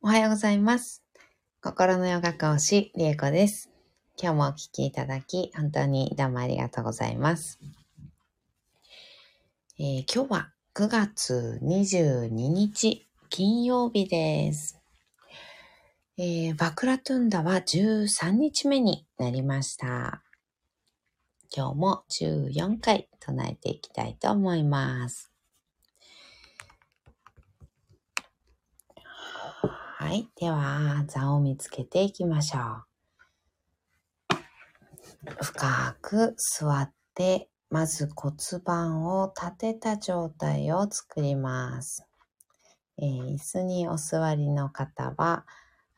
おはようございます。心のヨガ講師、りえこです。今日もお聞きいただき、本当にどうもありがとうございます。えー今日は9月22日、金曜日です。えーバクラトゥンダは13日目になりました。今日も14回唱えていきたいと思います。はい。では、座を見つけていきましょう。深く座って、まず骨盤を立てた状態を作ります。えー椅子にお座りの方は、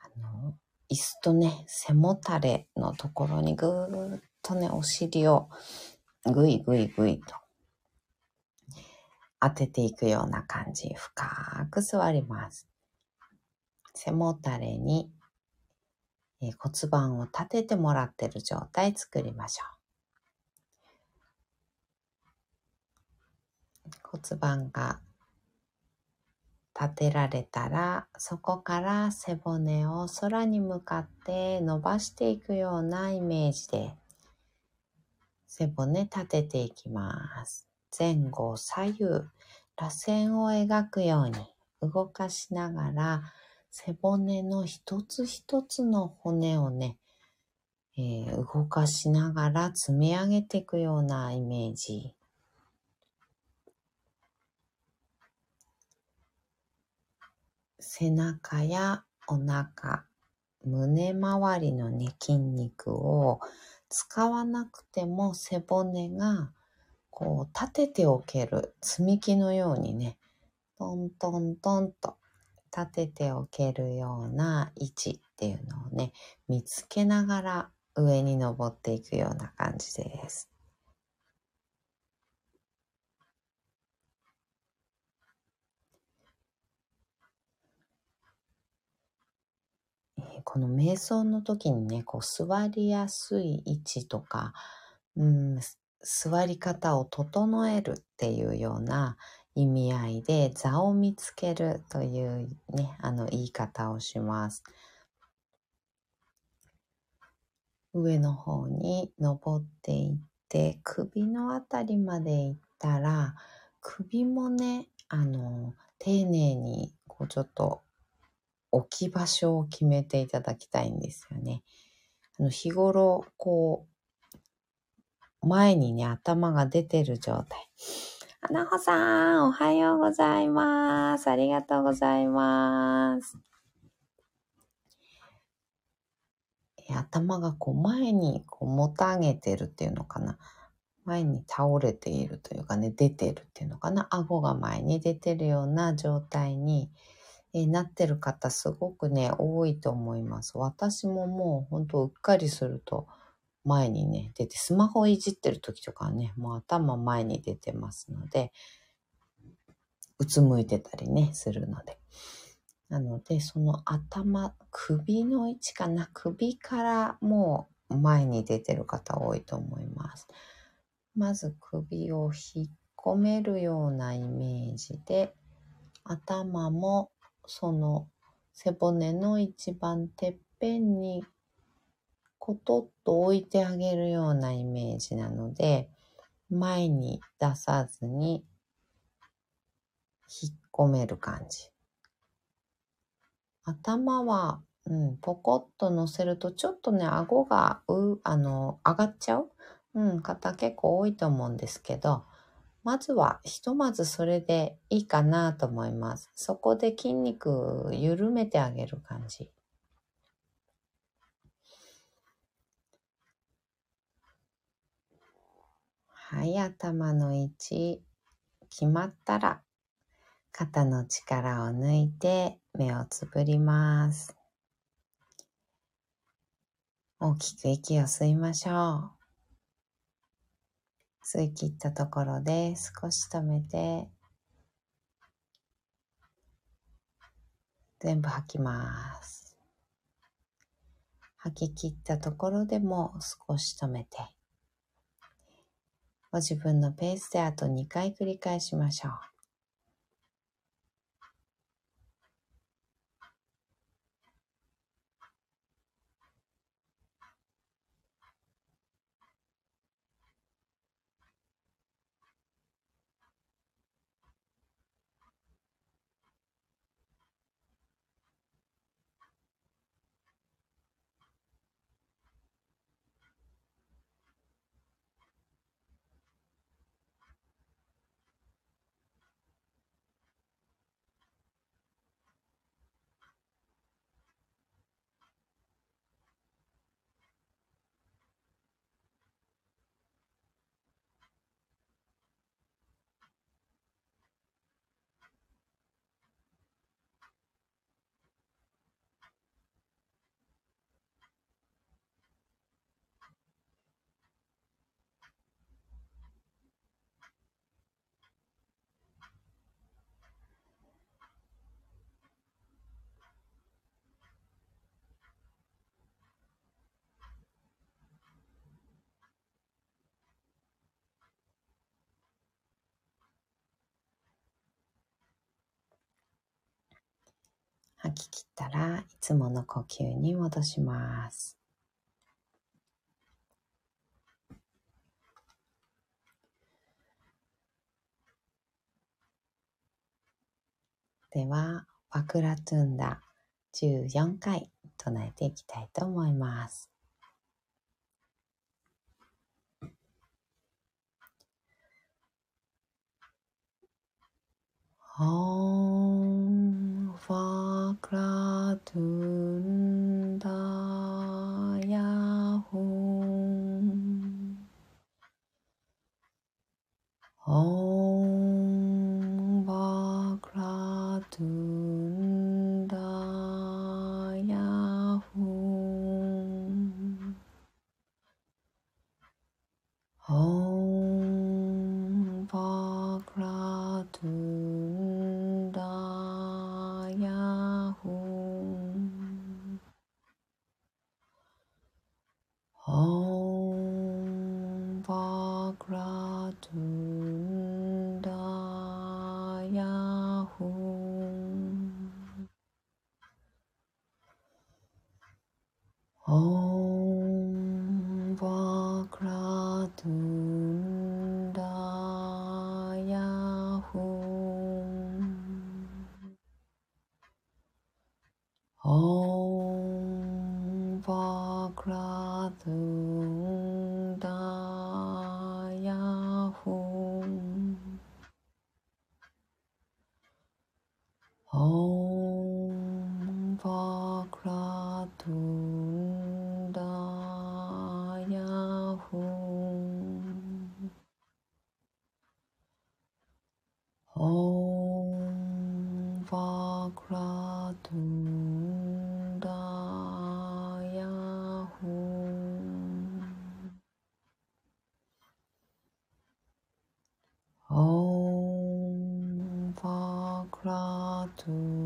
あの、椅子とね、背もたれのところにぐーっとね、お尻をぐいぐいぐいと当てていくような感じ。深く座ります。背もたれに、骨盤を立ててもらってる状態作りましょう。骨盤が立てられたら、そこから背骨を空に向かって伸ばしていくようなイメージで、背骨立てていきます。前後左右、螺旋を描くように動かしながら、背骨の一つ一つの骨をね、えー動かしながら積み上げていくようなイメージ。背中やお腹、胸周りのね、筋肉を使わなくても背骨がこう立てておける積み木のようにね、トントントンと立てておけるような位置っていうのをね、見つけながら上に登っていくような感じです。この瞑想の時にね、こう座りやすい位置とか、うん、座り方を整えるっていうような意味合いで座を見つけるというね、あの言い方をします。上の方に登っていって、首のあたりまで行ったら、首もね、あの、丁寧に、こうちょっと置き場所を決めていただきたいんですよね。あの日頃、こう、前にね、頭が出てる状態。あなほさん、おはようございます。ありがとうございます。頭がこう前にこうもたげてるっていうのかな。前に倒れているというかね、出てるっていうのかな。顎が前に出てるような状態に、えなってる方すごくね、多いと思います。私ももうほんとうっかりすると前にね、出て、スマホいじってる時とかね、もう頭前に出てますので、うつむいてたりね、するので。なので、その頭、首の位置かな、首からもう前に出てる方多いと思います。まず首を引っ込めるようなイメージで、頭もその背骨の一番てっぺんにコトッと置いてあげるようなイメージなので、前に出さずに引っ込める感じ。頭は、うん、ポコッと乗せるとちょっとね、顎がう、あの、上がっちゃう、うん、方結構多いと思うんですけど、まずは、ひとまずそれでいいかなと思います。そこで筋肉緩めてあげる感じ。はい、頭の位置決まったら、肩の力を抜いて目をつぶります。大きく息を吸いましょう。吸い切ったところで少し止めて、全部吐きます。吐き切ったところでも少し止めて、ご自分のペースであと2回繰り返しましょう。き切ったらいつもの呼吸に戻します。では、ワクラトゥンダ14回唱えていきたいと思います。Om Sagrado tudo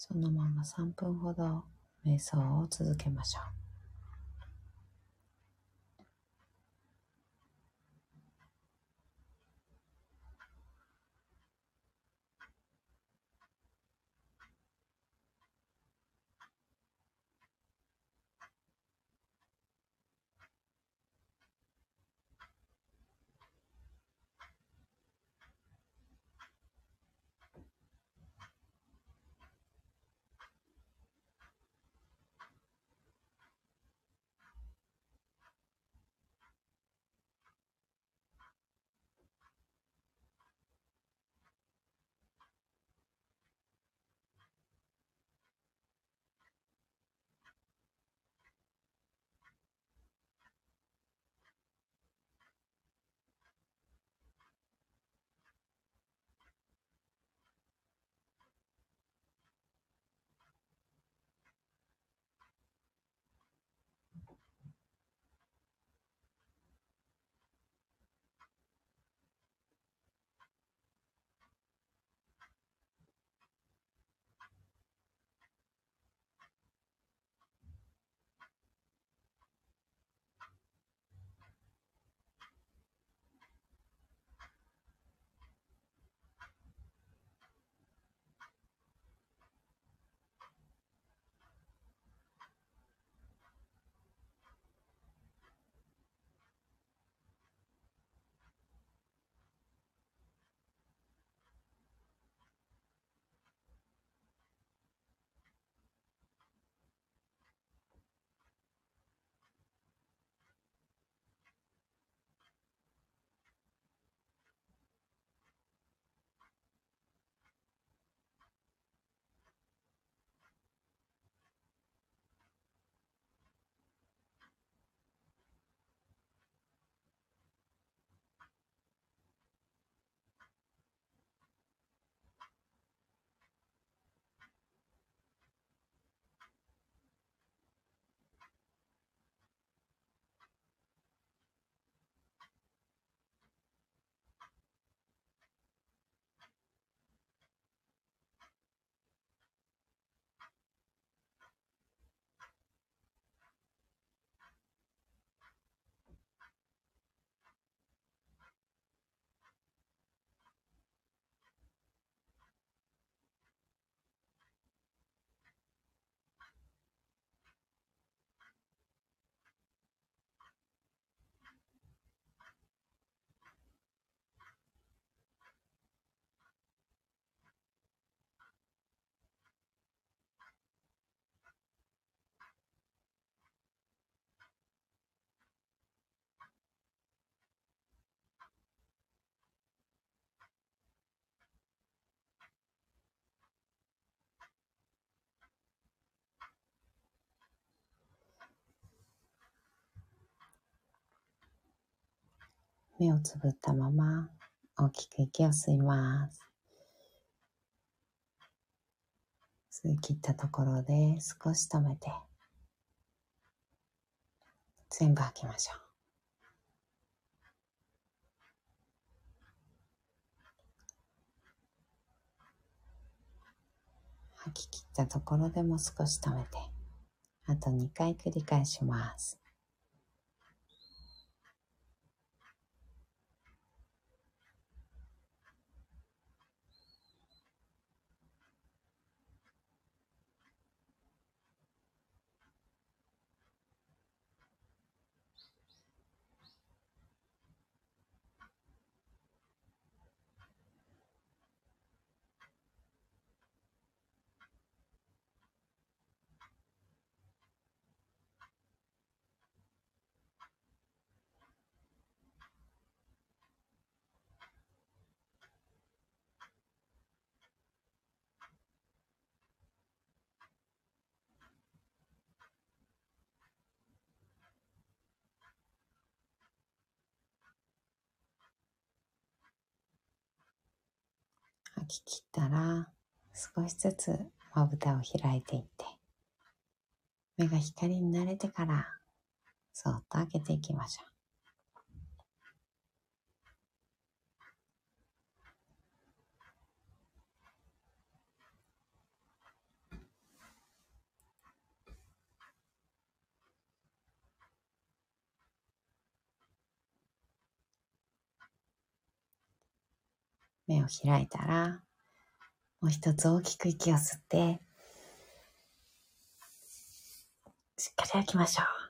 そのまま3分ほど瞑想を続けましょう。目をつぶったまま大きく息を吸います。吸い切ったところで少し止めて全部吐きましょう。吐き切ったところでも少し止めてあと2回繰り返します。き切ったら少しずつまぶたを開いていって目が光に慣れてからそっと開けていきましょう。目を開いたら、もう一つ大きく息を吸って、しっかり開きましょう。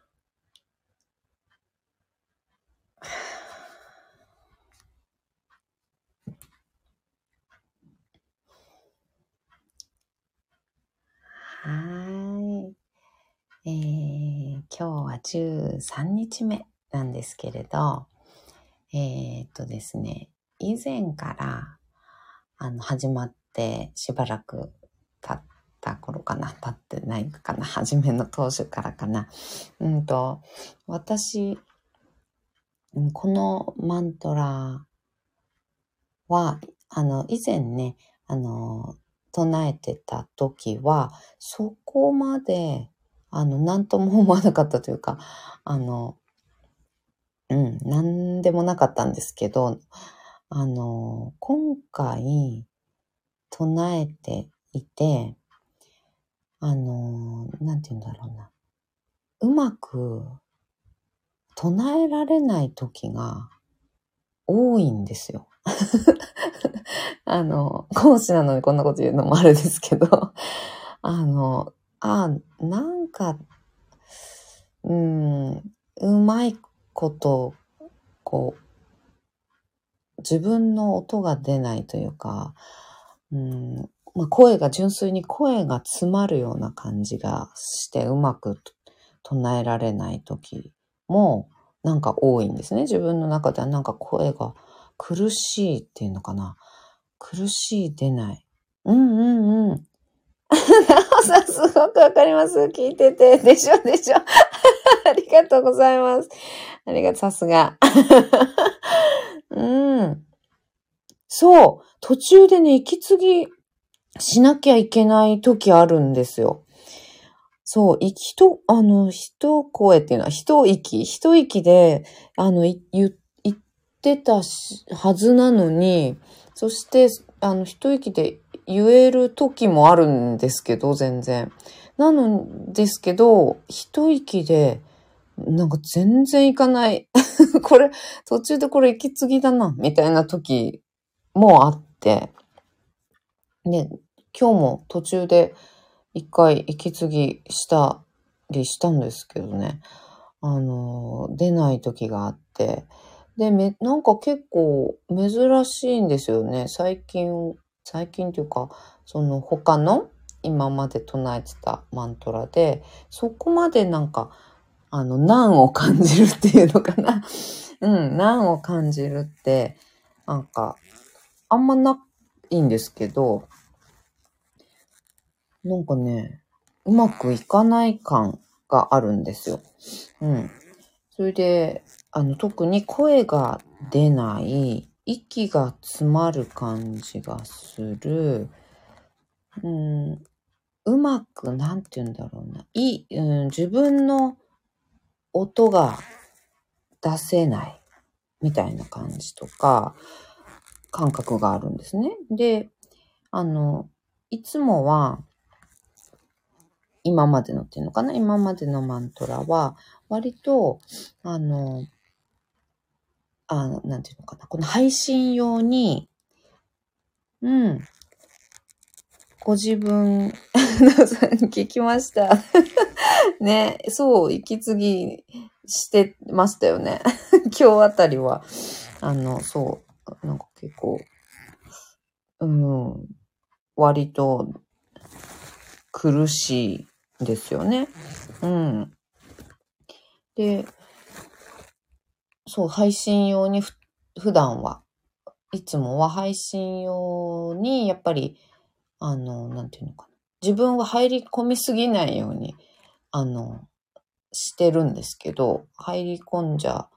はい。えー、今日は13日目なんですけれど、えー、っとですね、以前から、あの、始まってしばらく経った頃かな、経ってないかな、初めの当初からかな。うんと、私、このマントラは、あの、以前ね、あの、唱えてた時は、そこまで、あの、なんとも思わなかったというか、あの、うん、なんでもなかったんですけど、あの、今回唱えていて、あの、なんて言うんだろうな。うまく唱えられない時が多いんですよ。あの、講師なのにこんなこと言うのもあれですけど、あの、あ、なんか、うん、うまいこと、こう、自分の音が出ないというか、うんまあ、声が、純粋に声が詰まるような感じがしてうまく唱えられない時もなんか多いんですね。自分の中ではなんか声が苦しいっていうのかな。苦しい、出ない。うんうんうん。なおさすごくわかります。聞いてて。でしょでしょ。ありがとうございます。ありがとう、さすが。うん。そう。途中でね、息継ぎしなきゃいけない時あるんですよ。そう、息と、あの、一声っていうのは、一息、一息で、あの、言、言ってたはずなのに、そして、あの、一息で言える時もあるんですけど、全然。なのですけど、一息で、なんか全然いかない。これ、途中でこれ息継ぎだな、みたいな時もあって。ね、今日も途中で一回息継ぎしたりしたんですけどね。あの、出ない時があって。で、め、なんか結構珍しいんですよね。最近、最近というか、その他の今まで唱えてたマントラで、そこまでなんかあの、難を感じるっていうのかな。うん、難を感じるって、なんか、あんまないんですけど、なんかね、うまくいかない感があるんですよ。うん。それで、あの、特に声が出ない、息が詰まる感じがする、うん、うまく、なんて言うんだろうな、い、うん、自分の音が出せないみたいな感じとか、感覚があるんですね。で、あの、いつもは、今までのっていうのかな？今までのマントラは、割と、あの、あの、なんていうのかな？この配信用に、うん、ご自分、聞きました。ね、そう、息継ぎしてましたよね。今日あたりは、あの、そう、なんか結構、うん、割と苦しいですよね。うん。で、そう、配信用に普段は、いつもは配信用に、やっぱり、あの、なんていうのかな。自分は入り込みすぎないように、あの、してるんですけど、入り込んじゃ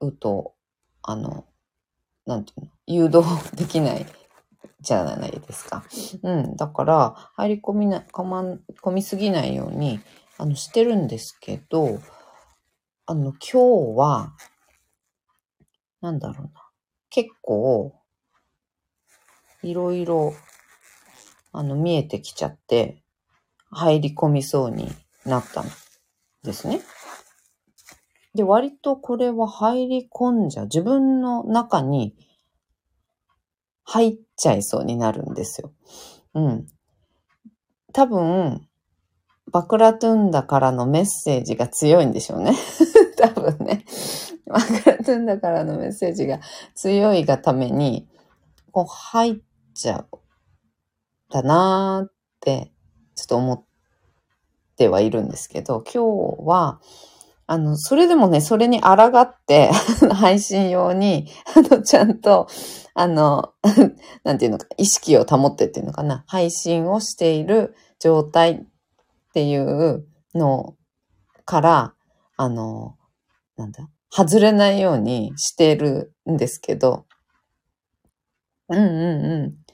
うと、あの、なんていうの、誘導できないじゃないですか。うん。だから、入り込みな、かまん、込みすぎないように、あの、してるんですけど、あの、今日は、なんだろうな。結構、いろいろ、あの、見えてきちゃって、入り込みそうになったんですね。で、割とこれは入り込んじゃ。自分の中に入っちゃいそうになるんですよ。うん。多分、バクラトゥンダからのメッセージが強いんでしょうね。多分ね。バクラトゥンダからのメッセージが強いがために、こう入っちゃう。だなーって、ちょっと思ってはいるんですけど、今日は、あの、それでもね、それに抗って 配信用に、あの、ちゃんと、あの、なんていうのか、意識を保ってっていうのかな、配信をしている状態っていうのから、あの、なんだ、外れないようにしてるんですけど、うんうんうん。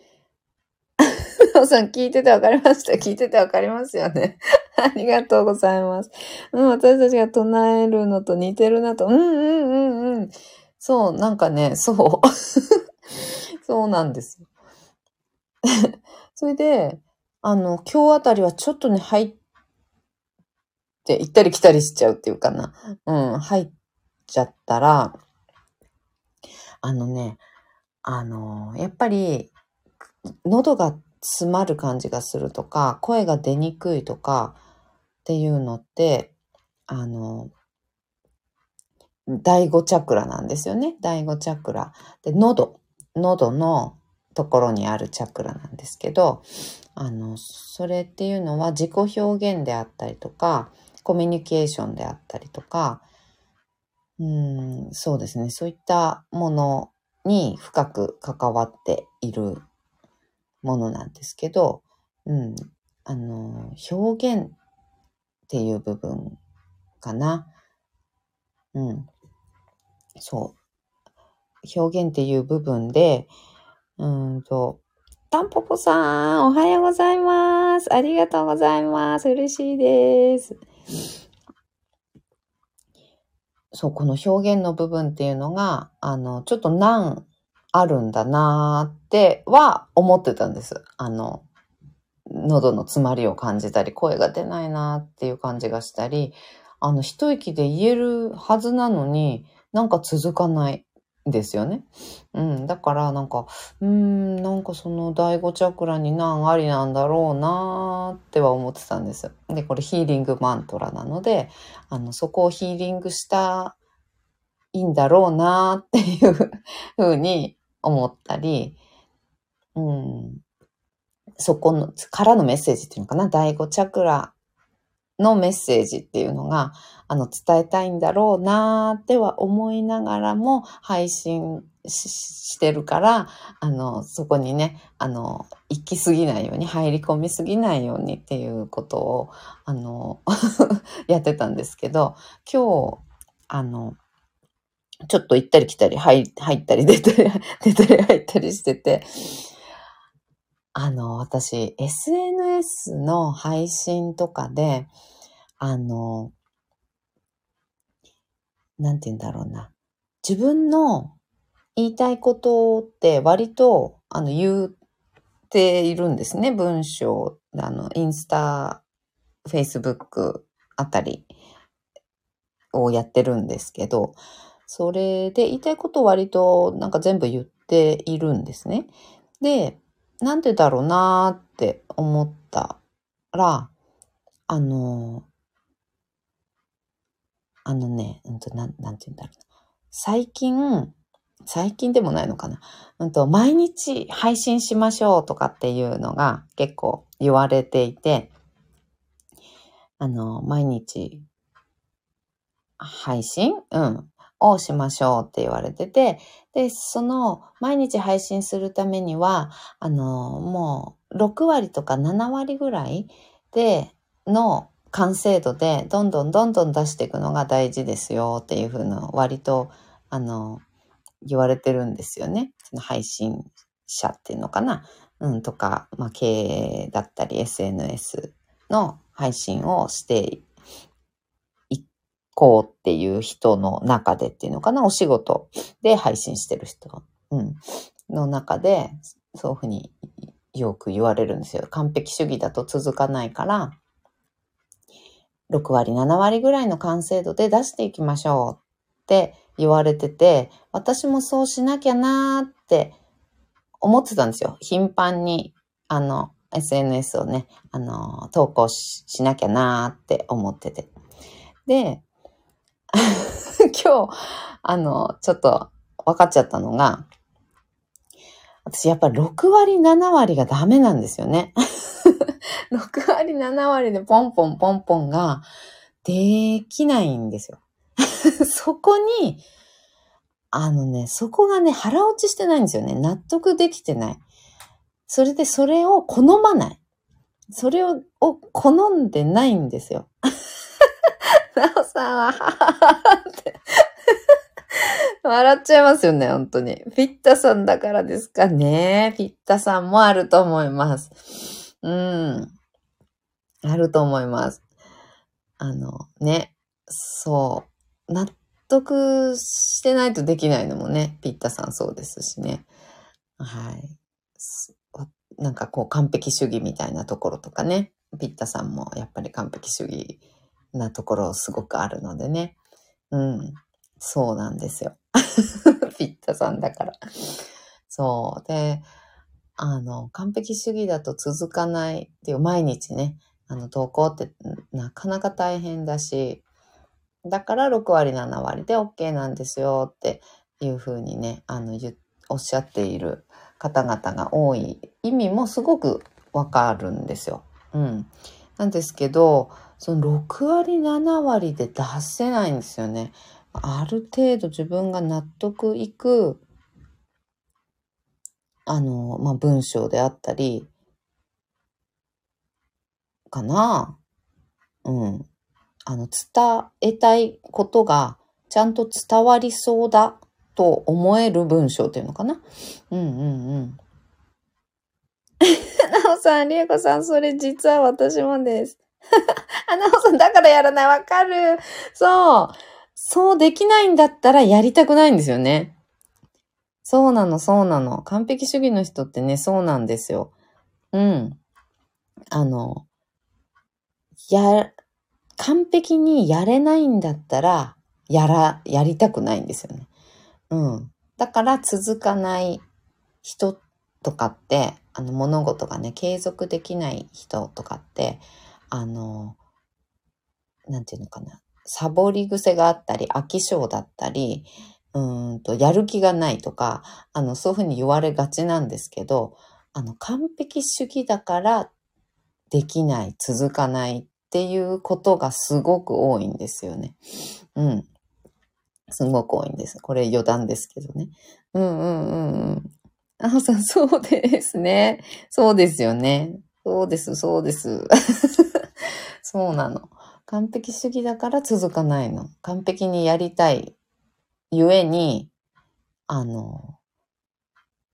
さん聞いててわかりました 聞いててわかりますよね ありがとうございます。うん、私たちが唱えるのと似てるなと。うんうんうんうん。そう、なんかね、そう。そうなんですよ。それで、あの、今日あたりはちょっとね、入って、行ったり来たりしちゃうっていうかな。うん、入っちゃったら、あのね、あの、やっぱり、喉が詰まる感じがするとか、声が出にくいとかっていうのって、あの、第五チャクラなんですよね。第五チャクラ。で、喉。喉のところにあるチャクラなんですけど、あの、それっていうのは自己表現であったりとか、コミュニケーションであったりとか、うん、そうですね。そういったものに深く関わっているものなんですけど、うん、あの、表現っていう部分かな。うん。そう。表現っていう部分で、うんと、タンポポさん、おはようございます。ありがとうございます。嬉しいです。そう、この表現の部分っていうのが、あの、ちょっと難あるんだなーっては思ってたんです。あの、喉の詰まりを感じたり、声が出ないなーっていう感じがしたり、あの、一息で言えるはずなのに、なんか続かないですよね。うん。だからなんか、うーん、なんかその第五チャクラに難ありなんだろうなーっては思ってたんです。で、これヒーリングマントラなので、あの、そこをヒーリングしたいんだろうなーっていうふうに思ったり、うん、そこの、からのメッセージっていうのかな、第五チャクラのメッセージっていうのが、あの、伝えたいんだろうなーっては思いながらも配信してるから、あの、そこにね、あの、行き過ぎないように、入り込みすぎないようにっていうことを、あの、やってたんですけど、今日、あの、ちょっと行ったり来たり、入入ったり出たり、出たり入ったりしてて、あの、私、SNS の配信とかで、あの、なんて言うんだろうな。自分の言いたいことって割と、あの、言っているんですね。文章、あの、インスタ、フェイスブックあたりをやってるんですけど、それで言いたいことを割となんか全部言っているんですね。で、なんでだろうなーって思ったら、あの、あのね、うんと、なん、なんて言うんだろうな。最近、最近でもないのかな。うんと、毎日配信しましょうとかっていうのが結構言われていて、あの、毎日配信？うん。をしましょうって言われてて、で、その毎日配信するためには、あの、もう6割とか7割ぐらいでの完成度でどんどんどんどん出していくのが大事ですよっていうふうの割と、あの、言われてるんですよね。その配信者っていうのかな。うん、とか、まあ、経営だったり SNS の配信をしていこうっていう人の中でっていうのかな。お仕事で配信してる人、うん、の中で、そういうふうによく言われるんですよ。完璧主義だと続かないから、6割、7割ぐらいの完成度で出していきましょうって言われてて、私もそうしなきゃなーって思ってたんですよ。頻繁に、あの、SNS をね、あの、投稿しなきゃなーって思ってて。で、今日、あの、ちょっと分かっちゃったのが、私やっぱり6割、7割がダメなんですよね。6割、7割でポンポンポンポンができないんですよ。そこに、あのね、そこがね、腹落ちしてないんですよね。納得できてない。それでそれを好まない。それをを好んでないんですよ。なおさんは、はははって笑っちゃいますよね、本当に。ピッタさんだからですかね。ピッタさんもあると思います。うん。あると思います。あの、ね。そう。納得してないとできないのもね、ピッタさんそうですしね。はい。なんかこう完璧主義みたいなところとかね。ピッタさんもやっぱり完璧主義なところすごくあるのでね。うん。そうなんですよ。ピッタさんだから。そう。で、あの、完璧主義だと続かないっていう、毎日ね、あの、投稿ってなかなか大変だし、だから6割、7割で OK なんですよっていうふうにね、あの、おっしゃっている方々が多い意味もすごくわかるんですよ。うん。なんですけど、その6割、7割で出せないんですよね。ある程度自分が納得いく、あの、まあ、文章であったり、かな。うん。あの、伝えたいことがちゃんと伝わりそうだと思える文章っていうのかな。うんうんうん。なおさん、りえこさん、それ実は私もです。あ、なおさん、だからやらない。わかる。そう。そうできないんだったらやりたくないんですよね。そうなの、そうなの。完璧主義の人ってね、そうなんですよ。うん。あの、や、完璧にやれないんだったら、やら、やりたくないんですよね。うん。だから続かない人とかって、あの物事がね、継続できない人とかって、あの、なんていうのかな。サボり癖があったり、飽き性だったり、うんと、やる気がないとか、あの、そういうふうに言われがちなんですけど、あの、完璧主義だからできない、続かないっていうことがすごく多いんですよね。うん。すごく多いんです。これ余談ですけどね。うんうんうんうん。あほさん、そうですね。そうですよね。そうです、そうです。そうなの。完璧主義だから続かないの。完璧にやりたいゆえに、あの、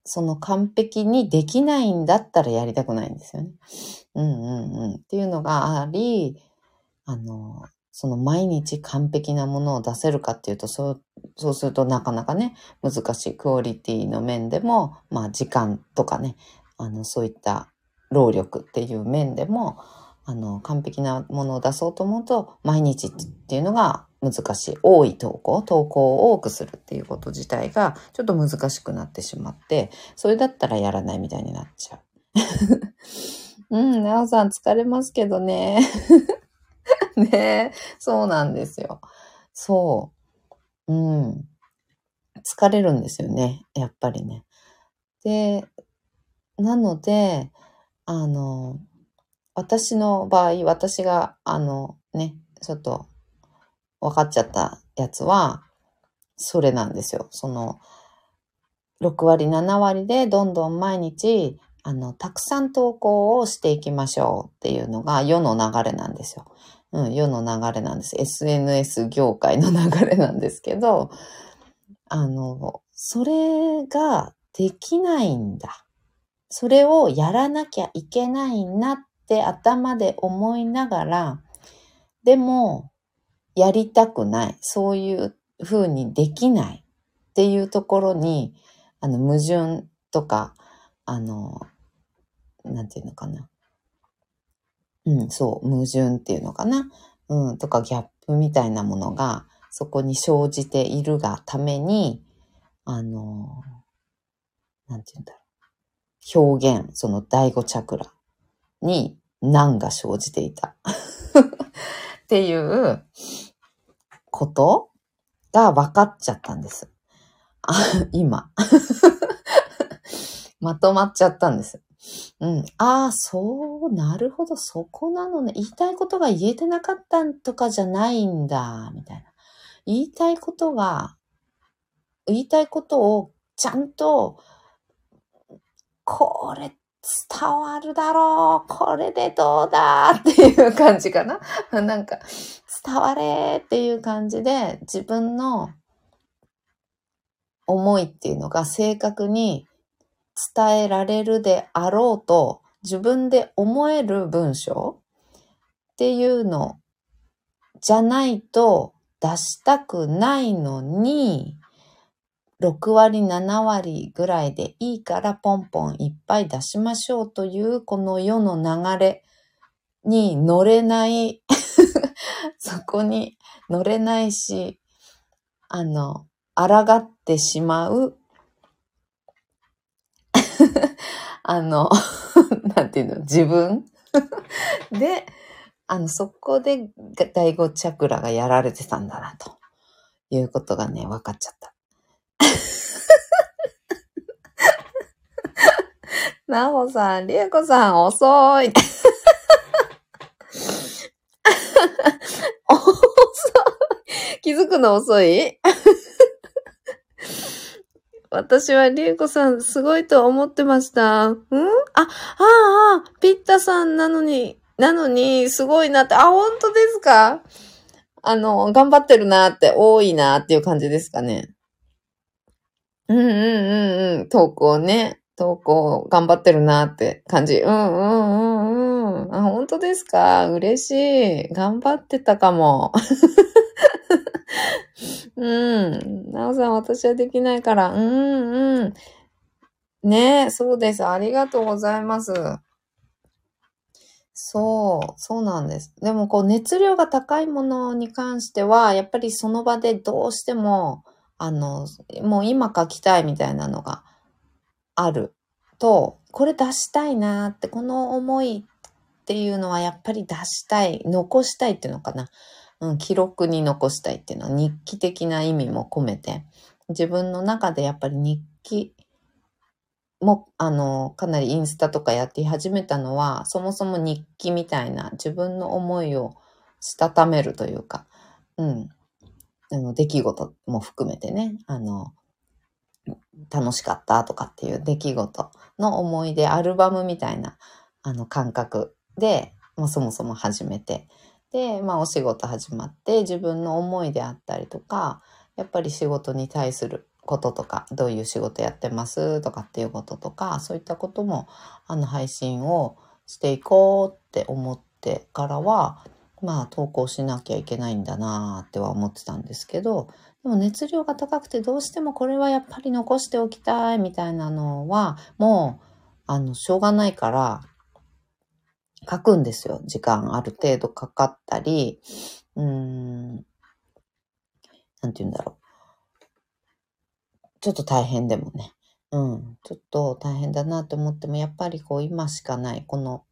その完璧にできないんだったらやりたくないんですよね。うんうんうん。っていうのがあり、あの、その毎日完璧なものを出せるかっていうと、そう、そうするとなかなかね、難しいクオリティの面でも、まあ時間とかね、あの、そういった労力っていう面でも、あの、完璧なものを出そうと思うと、毎日っていうのが難しい。多い投稿、投稿を多くするっていうこと自体がちょっと難しくなってしまって、それだったらやらないみたいになっちゃう。うん、なおさん疲れますけどね。ねそうなんですよ。そう。うん。疲れるんですよね。やっぱりね。で、なので、あの、私の場合、私が、あの、ね、ちょっと分かっちゃったやつは、それなんですよ。その、6割、7割でどんどん毎日、あの、たくさん投稿をしていきましょうっていうのが世の流れなんですよ。うん、世の流れなんです。SNS 業界の流れなんですけど、あの、それができないんだ。それをやらなきゃいけないなって頭で思いながら、でも、やりたくない。そういう風にできないっていうところに、あの、矛盾とか、あの、なんていうのかな。うん、そう、矛盾っていうのかな。うん、とかギャップみたいなものがそこに生じているがために、あの、なんて言うんだろう。表現、その第五チャクラに難が生じていた？っていうことが分かっちゃったんです。あ、今。まとまっちゃったんです。うん。ああ、そう、なるほど、そこなのね。言いたいことが言えてなかったとかじゃないんだ、みたいな。言いたいことが、言いたいことをちゃんと、これ伝わるだろう、これでどうだっていう感じかな。なんか、伝われっていう感じで自分の思いっていうのが正確に伝えられるであろうと自分で思える文章っていうのじゃないと出したくないのに、6割、7割ぐらいでいいからポンポンいっぱい出しましょうというこの世の流れ。に乗れない。そこに乗れないし、あの、抗ってしまう。あの、なんていうの、自分？で、あの、そこで第五チャクラがやられてたんだな、ということがね、分かっちゃった。なほさん、りえこさん、遅い。遅い。気づくの遅い？私はりえこさんすごいと思ってました。ん？あ、ああ、ピッタさんなのに、なのに、すごいなって、あ、本当ですか？あの、頑張ってるなって、多いなっていう感じですかね。うんうんうんうん、投稿ね。投稿頑張ってるなって感じ。うんうんうんうん。あ、本当ですか？嬉しい。頑張ってたかも。うん。なおさん、私はできないから。うんうん。ねえ、そうです。ありがとうございます。そう、そうなんです。でも、こう、熱量が高いものに関しては、やっぱりその場でどうしても、あの、もう今書きたいみたいなのがある。と、これ出したいなって、この思いっていうのはやっぱり出したい、残したいっていうのかな。うん、記録に残したいっていうのは日記的な意味も込めて、自分の中でやっぱり日記も、あの、かなりインスタとかやって始めたのは、そもそも日記みたいな自分の思いをしたためるというか、うん、あの、出来事も含めてね、あの、楽しかったとかっていう出来事の思い出、アルバムみたいな、あの、感覚で、まあ、そもそも始めて、で、まあお仕事始まって自分の思いであったりとか、やっぱり仕事に対することとか、どういう仕事やってますとかっていうこととか、そういったことも、あの、配信をしていこうって思ってからは、まあ、投稿しなきゃいけないんだなっては思ってたんですけど、でも熱量が高くてどうしてもこれはやっぱり残しておきたいみたいなのは、もう、あの、しょうがないから、書くんですよ。時間ある程度かかったり、うん、なんて言うんだろう。ちょっと大変でもね。うん。ちょっと大変だなと思っても、やっぱりこう今しかない、この、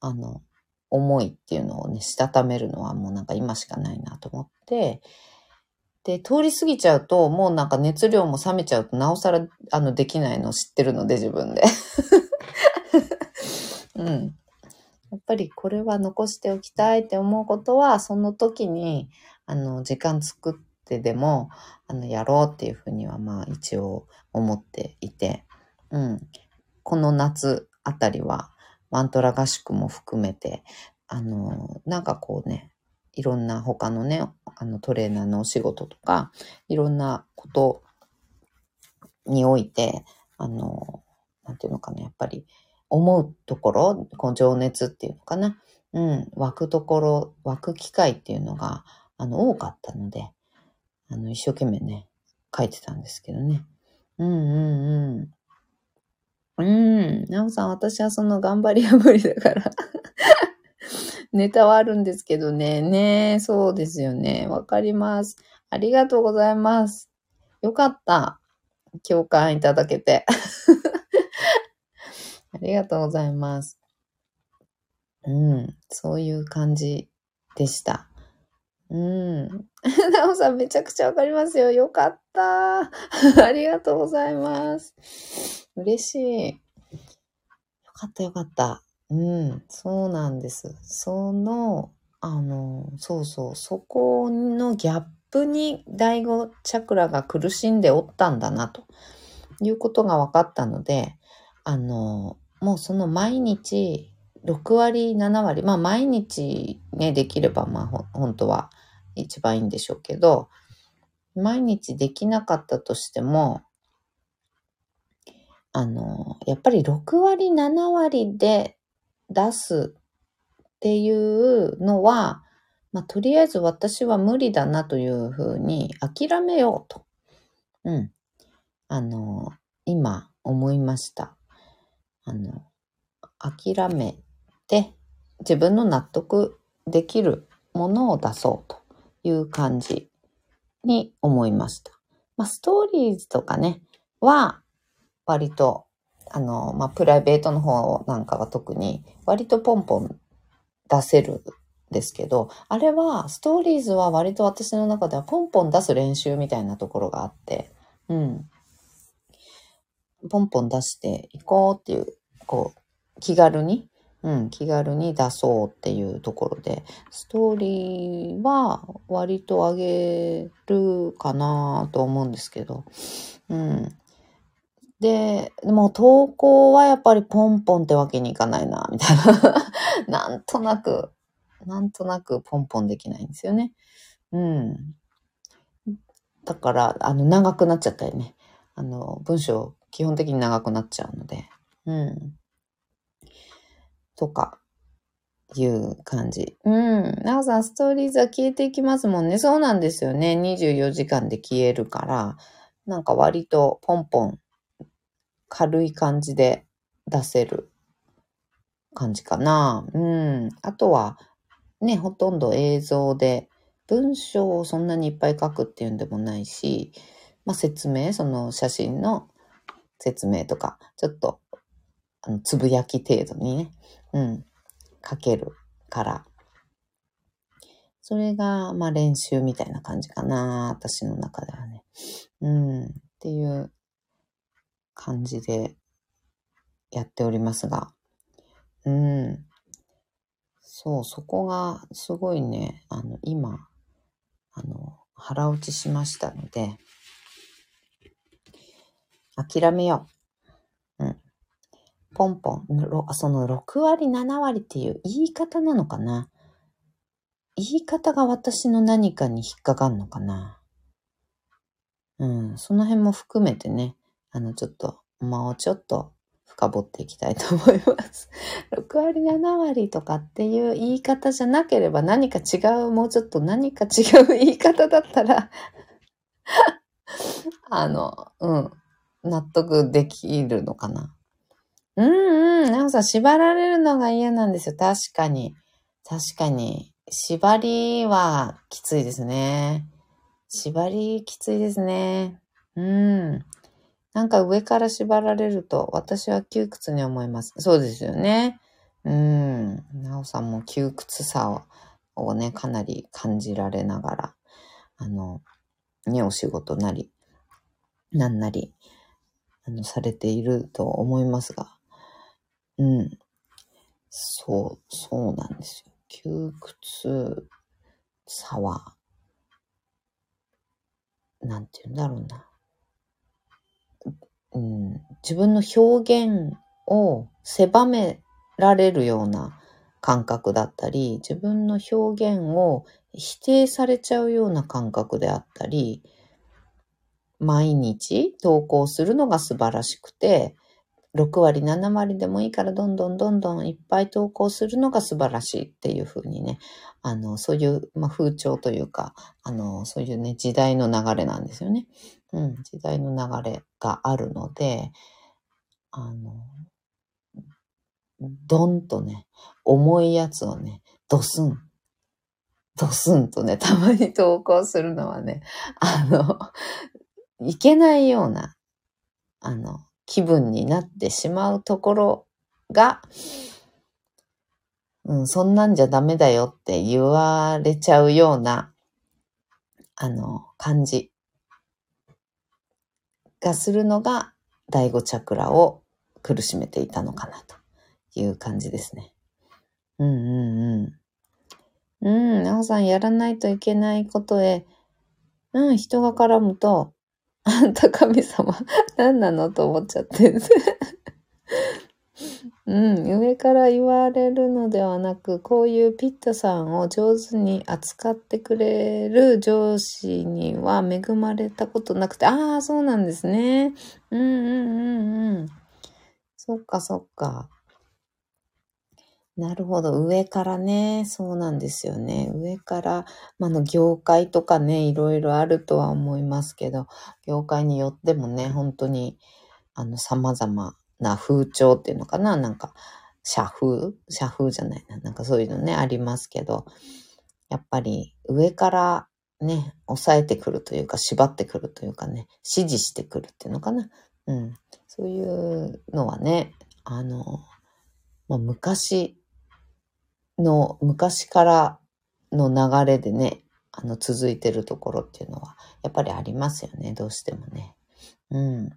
あの、思いっていうのをね、したためるのはもうなんか今しかないなと思って、で、通り過ぎちゃうと、もうなんか熱量も冷めちゃうと、なおさら、あの、できないの知ってるので、自分で。うん。やっぱりこれは残しておきたいって思うことは、その時に、あの、時間作ってでも、あの、やろうっていうふうには、まあ、一応思っていて、うん。この夏あたりは、マントラ合宿も含めて、あの、なんかこうね、いろんな他のね、あのトレーナーのお仕事とか、いろんなことにおいて、あの、なんていうのかな、やっぱり思うところ、この情熱っていうのかな、うん、湧くところ、湧く機会っていうのが、あの、多かったので、あの、一生懸命ね、書いてたんですけどね。うんうんうん。うん。なおさん、私はその頑張りは無理だからネタはあるんですけどね。ねそうですよね。わかります。ありがとうございます。よかった。共感いただけて。ありがとうございます。うん。そういう感じでした。うん。なおさんめちゃくちゃわかりますよ。よかった。ありがとうございます。嬉しい。よかったよかった。うん、そうなんです。その、あの、そうそう、そこのギャップに第五チャクラが苦しんでおったんだな、ということが分かったので、あの、もうその毎日、6割、7割、まあ毎日ね、できれば、まあ本当は一番いいんでしょうけど、毎日できなかったとしても、あの、やっぱり6割、7割で出すっていうのは、まあ、とりあえず私は無理だなというふうに諦めようと。うん。あの、今思いました。あの、諦めて自分の納得できるものを出そうという感じに思いました。まあ、ストーリーズとかね、は割とあの、まあ、プライベートの方なんかは特に割とポンポン出せるんですけど、あれは、ストーリーズは割と私の中ではポンポン出す練習みたいなところがあって、うん。ポンポン出していこうっていう、こう、気軽に、うん、気軽に出そうっていうところで、ストーリーは割と上げるかなと思うんですけど、うん。で、もう投稿はやっぱりポンポンってわけにいかないな、みたいな。なんとなく、なんとなくポンポンできないんですよね。うん。だから、あの、長くなっちゃったりね。あの、文章、基本的に長くなっちゃうので。うん。とか、いう感じ。うん。なおさん、ストーリーズは消えていきますもんね。そうなんですよね。24時間で消えるから、なんか割とポンポン軽い感じで出せる感じかな。うん。あとは、ね、ほとんど映像で、文章をそんなにいっぱい書くっていうんでもないし、まあ、説明、その写真の説明とか、ちょっと、あの、つぶやき程度にね、うん、書けるから。それが、まあ、練習みたいな感じかな。私の中ではね。うん、っていう感じでやっておりますが、うん。そう、そこがすごいね、あの、今、あの、腹落ちしましたので、諦めよう。うん。ポンポン、その6割、7割っていう言い方なのかな？言い方が私の何かに引っかかんのかな？うん、その辺も含めてね、あの、ちょっと、間をちょっと深掘っていきたいと思います。6割、7割とかっていう言い方じゃなければ何か違う、もうちょっと何か違う言い方だったら あの、うん、納得できるのかな。うんうん、なんかさ、縛られるのが嫌なんですよ。確かに。確かに。縛りはきついですね。縛りきついですね。うん。なんか上から縛られると私は窮屈に思います。そうですよね。うん。なおさんも窮屈さをね、かなり感じられながら、あの、ね、お仕事なり、なんなり、あの、されていると思いますが、うん。そう、そうなんですよ。窮屈さは、なんて言うんだろうな。うん、自分の表現を狭められるような感覚だったり、自分の表現を否定されちゃうような感覚であったり、毎日投稿するのが素晴らしくて、6割、7割でもいいからどんどんどんどんいっぱい投稿するのが素晴らしいっていうふうにね、あの、そういう、まあ、風潮というか、あの、そういうね、時代の流れなんですよね。うん、時代の流れがあるので、あの、ドンとね、重いやつをね、ドスン、ドスンとね、たまに投稿するのはね、あの、いけないような、あの、気分になってしまうところが、うん、そんなんじゃダメだよって言われちゃうような、あの、感じ。がするのが、第五チャクラを苦しめていたのかなという感じですね。うんうんうん。うん、なおさんやらないといけないことへ、うん、人が絡むと、あんた神様、何なのと思っちゃって。うん、上から言われるのではなく、こういうピッタさんを上手に扱ってくれる上司には恵まれたことなくて、ああ、そうなんですね。うんうんうんうん。そっかそっか。なるほど。上からね。そうなんですよね。上から、まあの、業界とかね、いろいろあるとは思いますけど、業界によってもね、本当に、あの、様々な風潮っていうのかな？なんか、社風？社風じゃないな。なんかそういうのね、ありますけど、やっぱり上からね、抑えてくるというか、縛ってくるというかね、指示してくるっていうのかな？うん。そういうのはね、あの、まあ、昔の昔からの流れでね、あの続いてるところっていうのはやっぱりありますよね、どうしてもね。うん。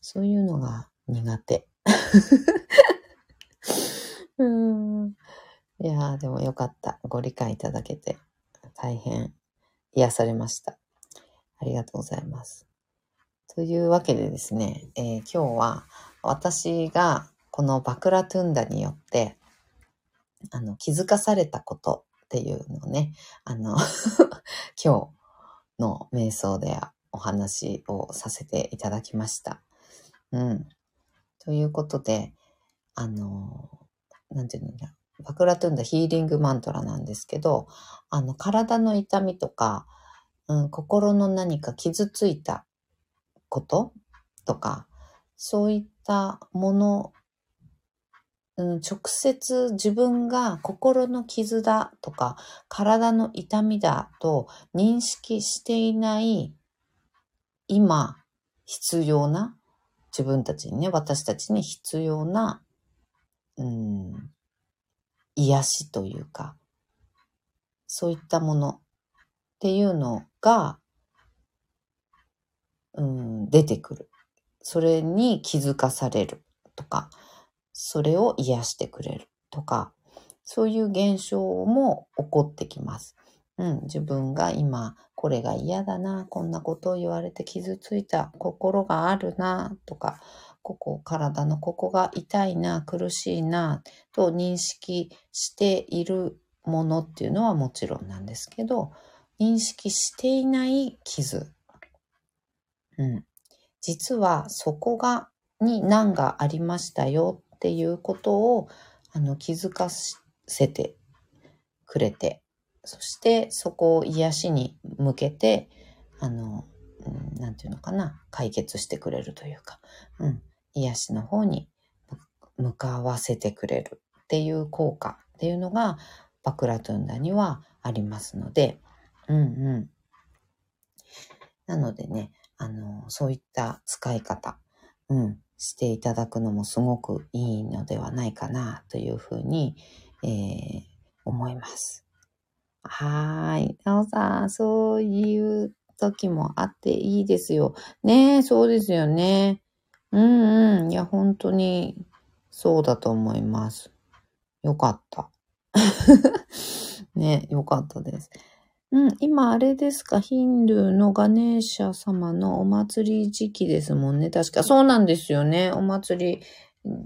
そういうのが苦手。うん。いやーでもよかった。ご理解いただけて大変癒されました。ありがとうございます。というわけでですね、えー、今日は私がこのバクラトゥンダによってあの、気づかされたことっていうのをね、あの 今日の瞑想でお話をさせていただきました。うん。ということで、あの、なんていうんだ。バクラトゥンダヒーリングマントラなんですけど、あの、体の痛みとか、うん、心の何か傷ついたこととか、そういったものうん、直接自分が心の傷だとか体の痛みだと認識していない今必要な自分たちにね、私たちに必要な、うん、癒しというか、そういったものっていうのが、うん、出てくる。それに気づかされるとか、それを癒してくれるとか、そういう現象も起こってきます。うん、自分が今これが嫌だな、こんなことを言われて傷ついた心があるな、とか、ここ、体のここが痛いな、苦しいな、と認識しているものっていうのはもちろんなんですけど、認識していない傷うん。実はそこが、に難がありましたよっていうことを、あの、気づかせてくれて、そしてそこを癒しに向けて、あの、うん、なんていうのかな、解決してくれるというか、うん、癒しの方に向かわせてくれるっていう効果っていうのが、バクラトゥンダにはありますので、うんうん。なのでね、あの、そういった使い方、うん、していただくのもすごくいいのではないかなというふうに、えー、思います。はい。なおさん、そういう時もあっていいですよ。ねえ、そうですよね。うんうん。いや、本当に、そうだと思います。よかった。ね、よかったです。うん、今あれですか、ヒンドゥーのガネーシャ様のお祭り時期ですもんね。確か、そうなんですよね。お祭り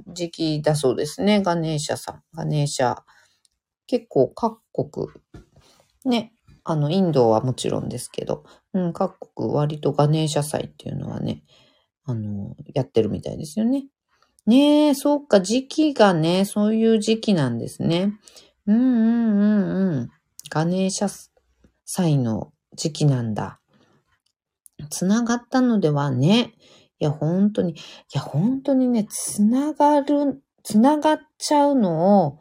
時期だそうですね。ガネーシャさん。ガネーシャ。結構各国、ね、あの、インドはもちろんですけど、うん、各国割とガネーシャ祭っていうのはね、あの、やってるみたいですよね。ねえ、そうか、時期がね、そういう時期なんですね。うんうんうんうん。ガネーシャ祭の時期なんだ。つながったのではね。いや、本当に、いや、本当にね、つながる、つながっちゃうのを、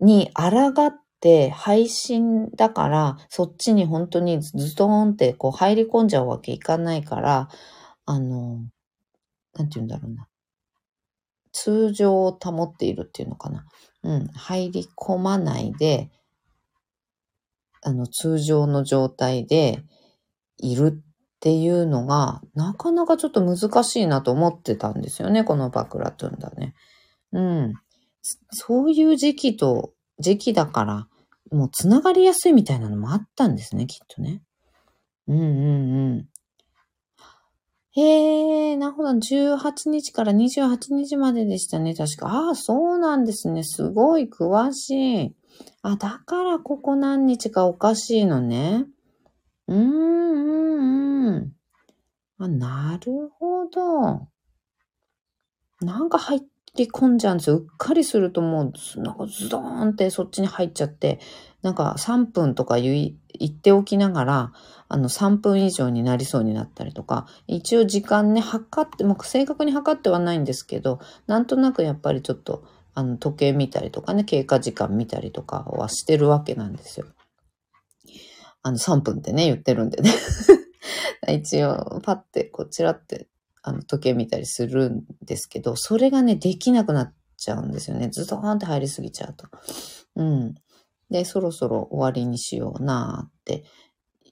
に抗って配信だから、そっちに本当にズドーンってこう入り込んじゃうわけいかないから、あの、なんて言うんだろうな。通常を保っているっていうのかな。うん、入り込まないで、あの、通常の状態でいるっていうのが、なかなかちょっと難しいなと思ってたんですよね、このバクラトゥンだね。うん。そういう時期と、時期だから、もうつながりやすいみたいなのもあったんですね、きっとね。うんうんうん。へえ、なるほど。18日から28日まででしたね、確か。ああ、そうなんですね。すごい詳しい。あ、だからここ何日かおかしいのね。うーん、うん、うん。あ、なるほど。なんか入っり込んじゃうんですよ。うっかりするともう、なんかズドーンってそっちに入っちゃって、なんか3分とか言っておきながら、あの3分以上になりそうになったりとか、一応時間ね、測って、もう正確に測ってはないんですけど、なんとなくやっぱりちょっと、あの時計見たりとかね、経過時間見たりとかはしてるわけなんですよ。あの3分ってね、言ってるんでね。一応、パッて、こちらって、あの時計見たりするんですけど、それがね、できなくなっちゃうんですよね。ズドーンって入りすぎちゃうと。うん。で、そろそろ終わりにしようなって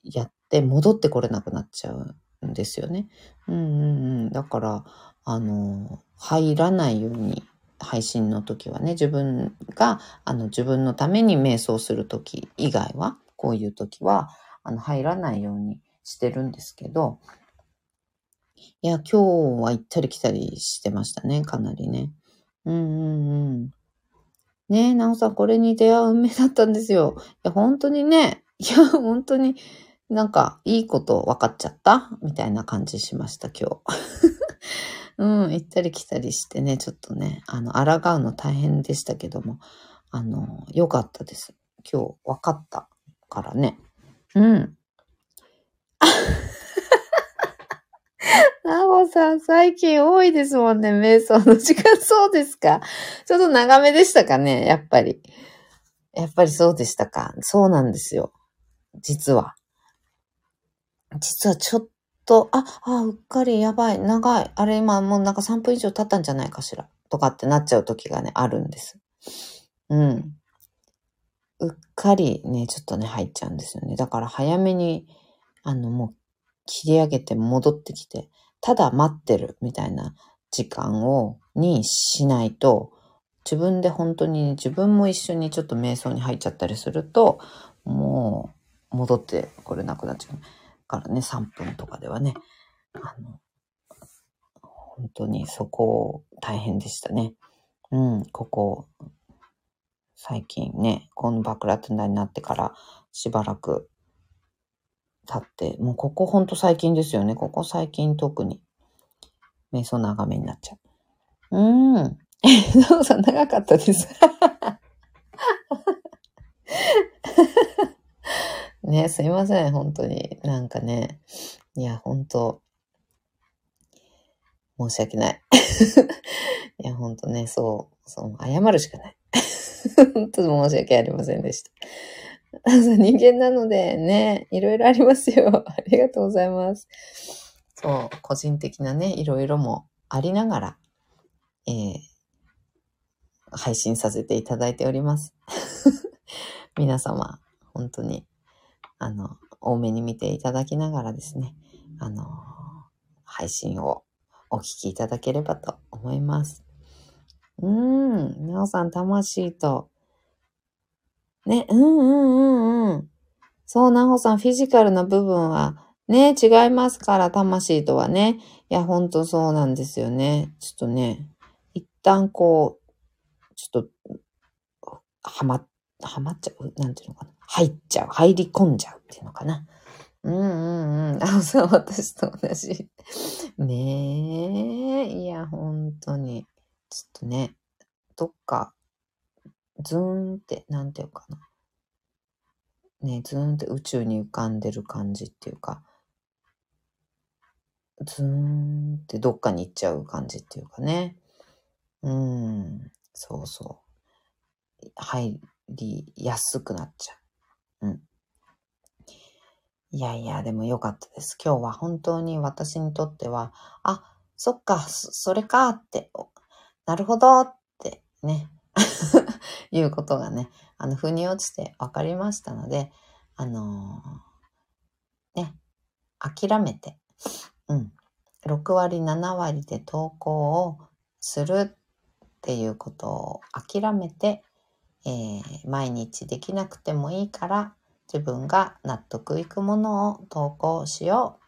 やって、戻ってこれなくなっちゃうんですよね。うんうんうん。だから、あの、入らないように、配信の時はね、自分が、あの、自分のために瞑想する時以外は、こういう時は、あの、入らないようにしてるんですけど、いや、今日は行ったり来たりしてましたね、かなりね。うんうんうん。ねえ、なおさん、これに出会う運命だったんですよ。いや、本当にね、いや、本当になんか、いいこと分かっちゃった？みたいな感じしました、今日。うん、行ったり来たりしてね、ちょっとね、あの、抗うの大変でしたけども、あの、良かったです。今日分かったからね。うん。なおさん、最近多いですもんね、瞑想の時間。そうですかちょっと長めでしたかね、やっぱり。やっぱりそうでしたか。そうなんですよ。実は。実はちょっと、あ、あ、うっかりやばい、長い。あれ今もうなんか3分以上経ったんじゃないかしら。とかってなっちゃう時がね、あるんです。うん。うっかりね、ちょっとね、入っちゃうんですよね。だから早めに、あの、もう切り上げて戻ってきて、ただ待ってるみたいな時間を、にしないと、自分で本当に自分も一緒にちょっと瞑想に入っちゃったりすると、もう戻ってこれなくなっちゃう。からね、3分とかではね、あの、本当にそこ大変でしたね。うん、ここ、最近ね、このバックラトゥンダになってからしばらく経って、もうここほんと最近ですよね。ここ最近特に。瞑想長めになっちゃう。うーん。なおさん長かったです。ね、すいません、本当に。なんかね、いや、本当申し訳ない。いや、本当ね、そう、そう、謝るしかない。本当申し訳ありませんでした。人間なのでね、いろいろありますよ。ありがとうございます。そう、個人的なね、いろいろもありながら、えー、配信させていただいております。皆様、本当に、あの、多めに見ていただきながらですね、あの、配信をお聞きいただければと思います。うーん、なおさん、魂と、ね、うんうんうんうん。そう、なほさん、フィジカルな部分は、ね、違いますから、魂とはね。いや、ほんとそうなんですよね。ちょっとね、一旦こう、ちょっと、はま、はまっちゃう？なんていうのかな？入っちゃう。入り込んじゃうっていうのかな？うんうんうん。あ、そう、私と同じ。ねえ。いや、本当に。ちょっとね、どっか、ズーンって、なんていうかな。ね、ズーンって宇宙に浮かんでる感じっていうか、ズーンってどっかに行っちゃう感じっていうかね。うん、そうそう。入りやすくなっちゃう。うん。いやいや、でもよかったです。今日は本当に私にとっては、あ、そっか、それかって、なるほどってね、いうことがね、あの、腑に落ちて分かりましたので、あのーね、諦めて、うん、6割、7割で投稿をするっていうことを諦めて、えー毎日できなくてもいいから、自分が納得いくものを投稿しよ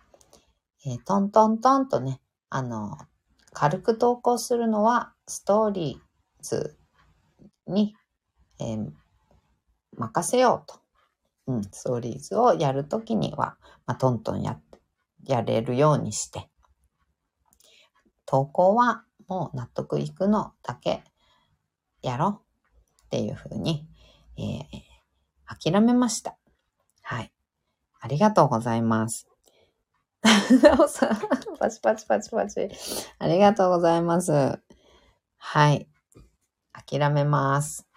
う。えートントントンとね、あの、軽く投稿するのはストーリーズに、えー任せようと。うん、ストーリーズをやるときには、まあ、トントンや、やれるようにして、投稿はもう納得いくのだけやろうっていうふうに、えー諦めました。はい。ありがとうございます。パチパチパチパチ。ありがとうございます。はい。諦めます。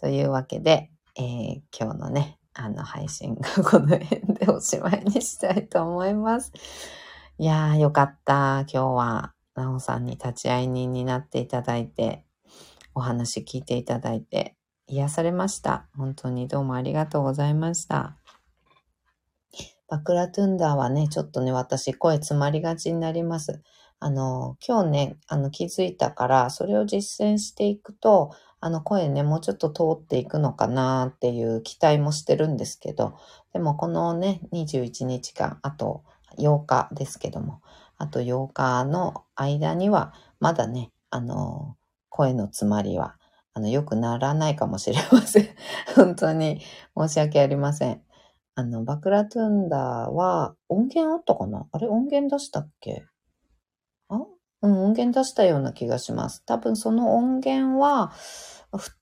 というわけで、えー今日のね、あの配信がこの辺でおしまいにしたいと思います。いやー、よかった。今日は、なおさんに立ち会い人になっていただいて、お話聞いていただいて、癒されました。本当にどうもありがとうございました。バクラトゥンダーはね、ちょっとね、私声詰まりがちになります。あの、今日ね、あの気づいたから、それを実践していくと、あの声ね、もうちょっと通っていくのかなっていう期待もしてるんですけど、でもこのね、21日間、あと8日ですけども、あと8日の間には、まだね、あの、声の詰まりは、あの、良くならないかもしれません。本当に申し訳ありません。あの、バクラトゥンダーは音源あったかな？あれ音源出したっけ？うん、音源出したような気がします。多分その音源は、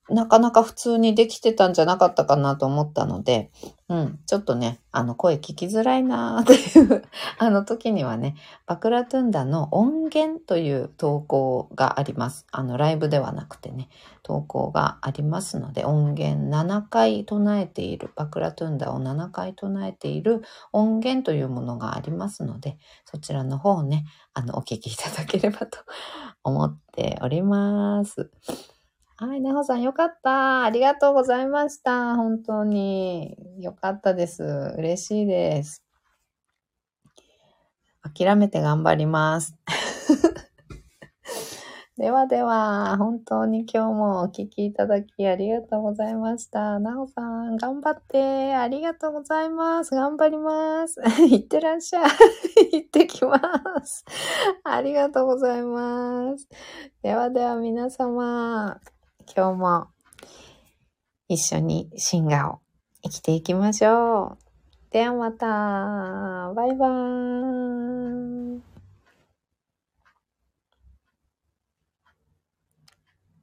なかなか普通にできてたんじゃなかったかなと思ったので、うん、ちょっとね、あの、声聞きづらいなー っていう、あの時にはね、バクラトゥンダの音源という投稿があります。あの、ライブではなくてね、投稿がありますので、音源7回唱えている、バクラトゥンダを7回唱えている音源というものがありますので、そちらの方をね、あの、お聞きいただければと思っております。はい、なほさんよかった。ありがとうございました。本当に。よかったです。嬉しいです。諦めて頑張ります。ではでは、本当に今日もお聞きいただきありがとうございました。なおさん、頑張って。ありがとうございます。頑張ります。いってらっしゃい。行ってきます。ありがとうございます。ではでは皆様、今日も一緒にシンガーを生きていきましょう。ではまた。バイバーイ。